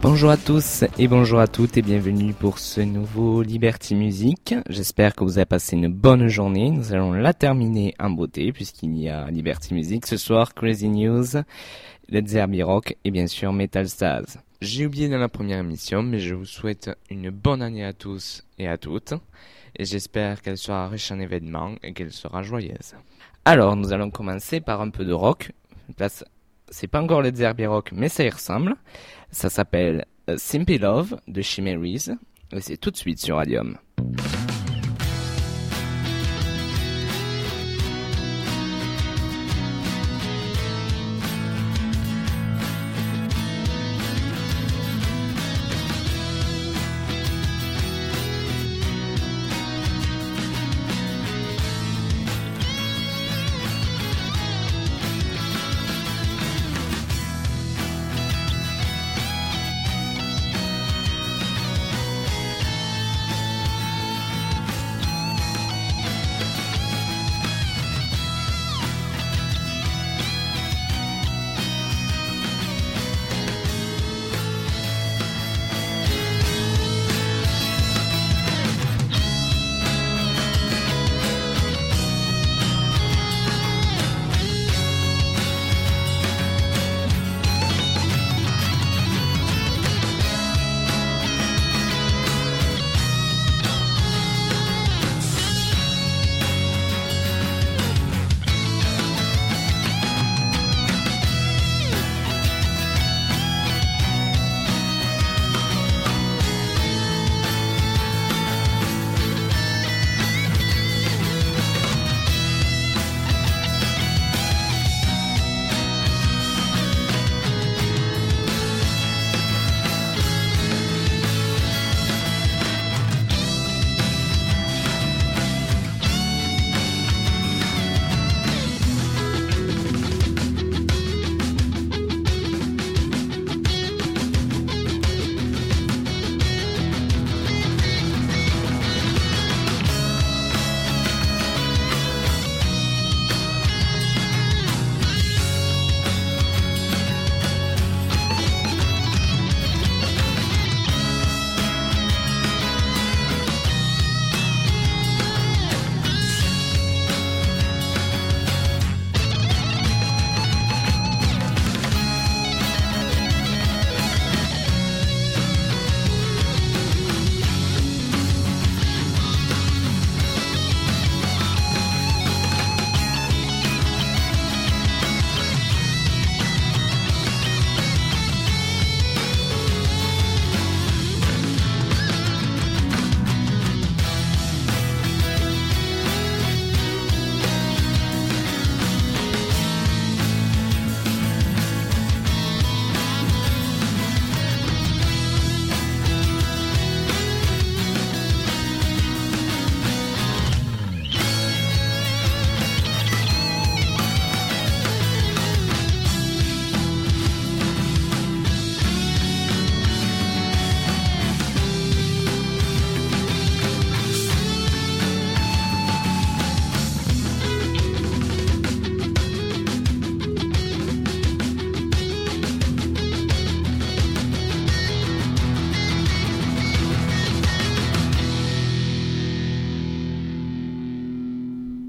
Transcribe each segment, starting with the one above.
Bonjour à tous et bonjour à toutes et bienvenue pour ce nouveau Liberty Music. J'espère que vous avez passé une bonne journée. Nous allons la terminer en beauté puisqu'il y a Liberty Music ce soir, Crazy News, Led Zeppelin Rock et bien sûr Metal Stars. J'ai oublié dans la première émission mais je vous souhaite une bonne année à tous et à toutes et j'espère qu'elle sera riche en événements et qu'elle sera joyeuse. Alors nous allons commencer par un peu de rock. C'est pas encore Led Zeppelin Rock mais ça y ressemble. Ça s'appelle euh, Simple Love de Chimeries et c'est tout de suite sur Radium.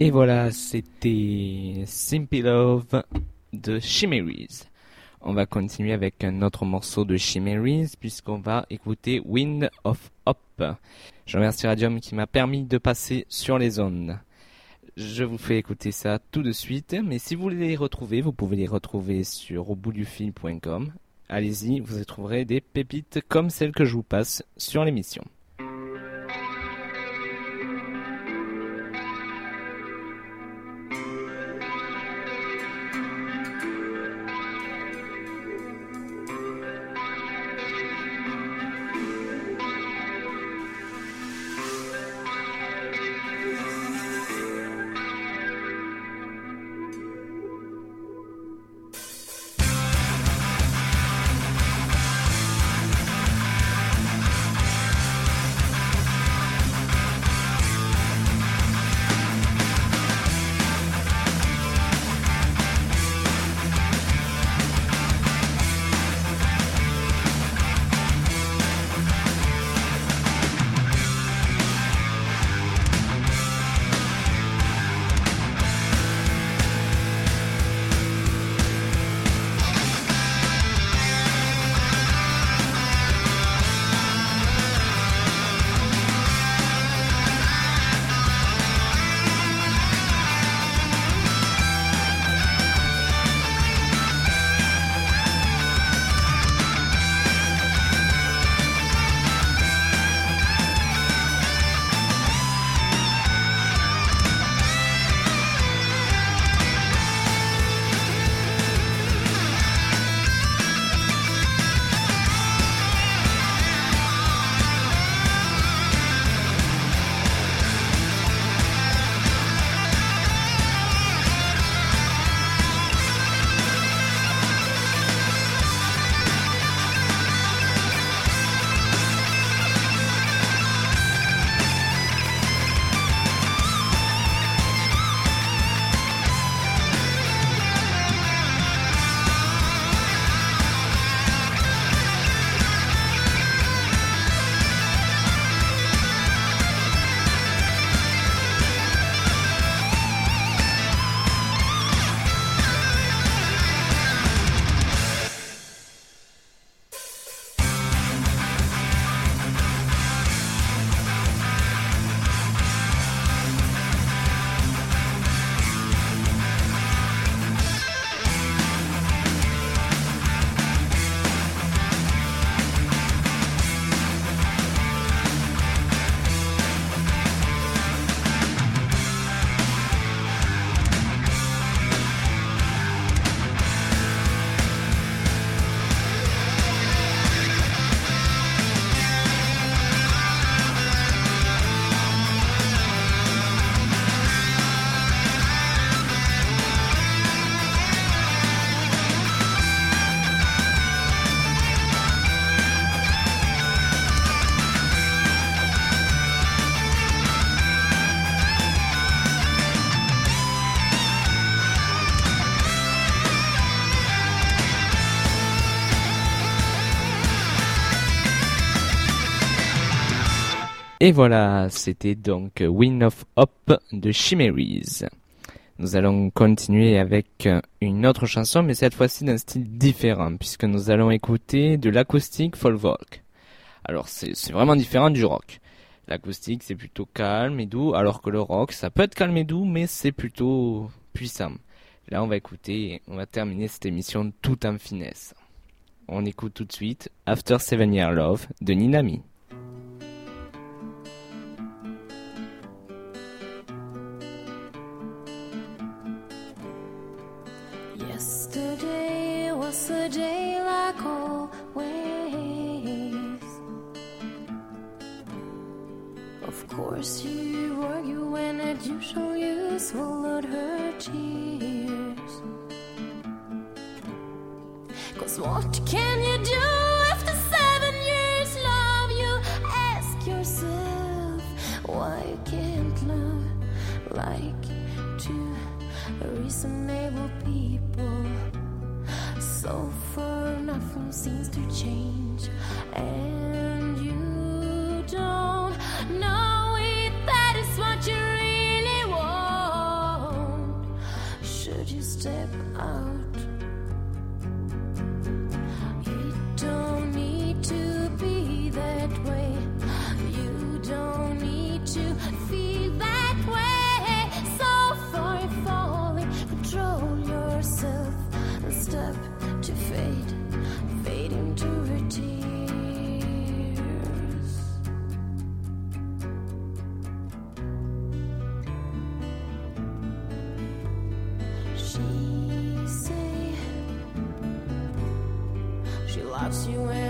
Et voilà, c'était Simple Love de Chimeries. On va continuer avec un autre morceau de Chimeries puisqu'on va écouter Wind of Hope. Je remercie Radium qui m'a permis de passer sur les zones. Je vous fais écouter ça tout de suite, mais si vous voulez les retrouver, vous pouvez les retrouver sur auboutdufil.com. Allez-y, vous y trouverez des pépites comme celles que je vous passe sur l'émission. Et voilà, c'était donc Win of Hop de Chimeries. Nous allons continuer avec une autre chanson, mais cette fois-ci d'un style différent, puisque nous allons écouter de l'acoustique folk. Alors c'est vraiment différent du rock. L'acoustique c'est plutôt calme et doux, alors que le rock ça peut être calme et doux, mais c'est plutôt puissant. Là on va écouter, on va terminer cette émission tout en finesse. On écoute tout de suite After Seven Year Love de Ninami. Tears. Cause what can you do after seven years love? You ask yourself why can't love like two reasonable people. So far nothing seems to change and step to fade, fade into her tears. She say she loves you.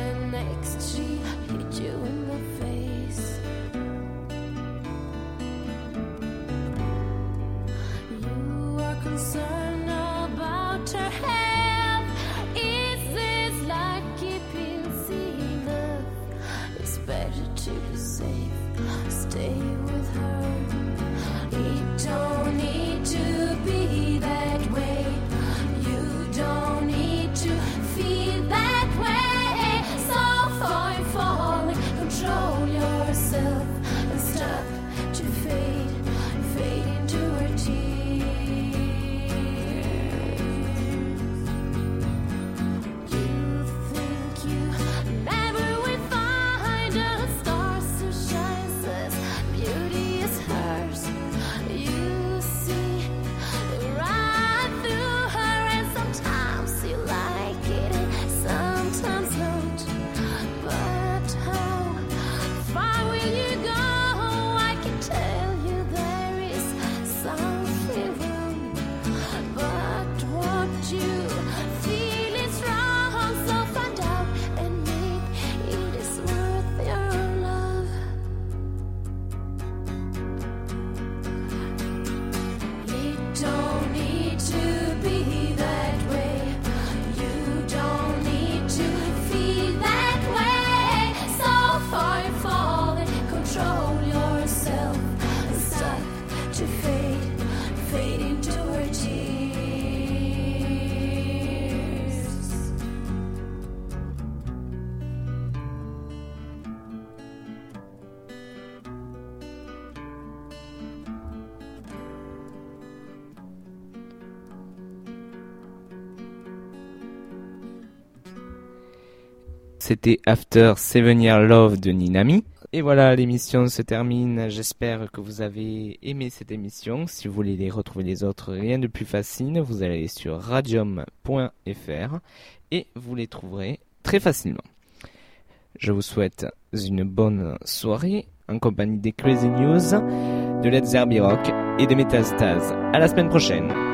C'était After Seven Year Love de Ninami. Et voilà, l'émission se termine. J'espère que vous avez aimé cette émission. Si vous voulez les retrouver les autres, rien de plus facile. Vous allez sur radium.fr et vous les trouverez très facilement. Je vous souhaite une bonne soirée en compagnie des Crazy News, de Let's Rock et de Metastase. À la semaine prochaine.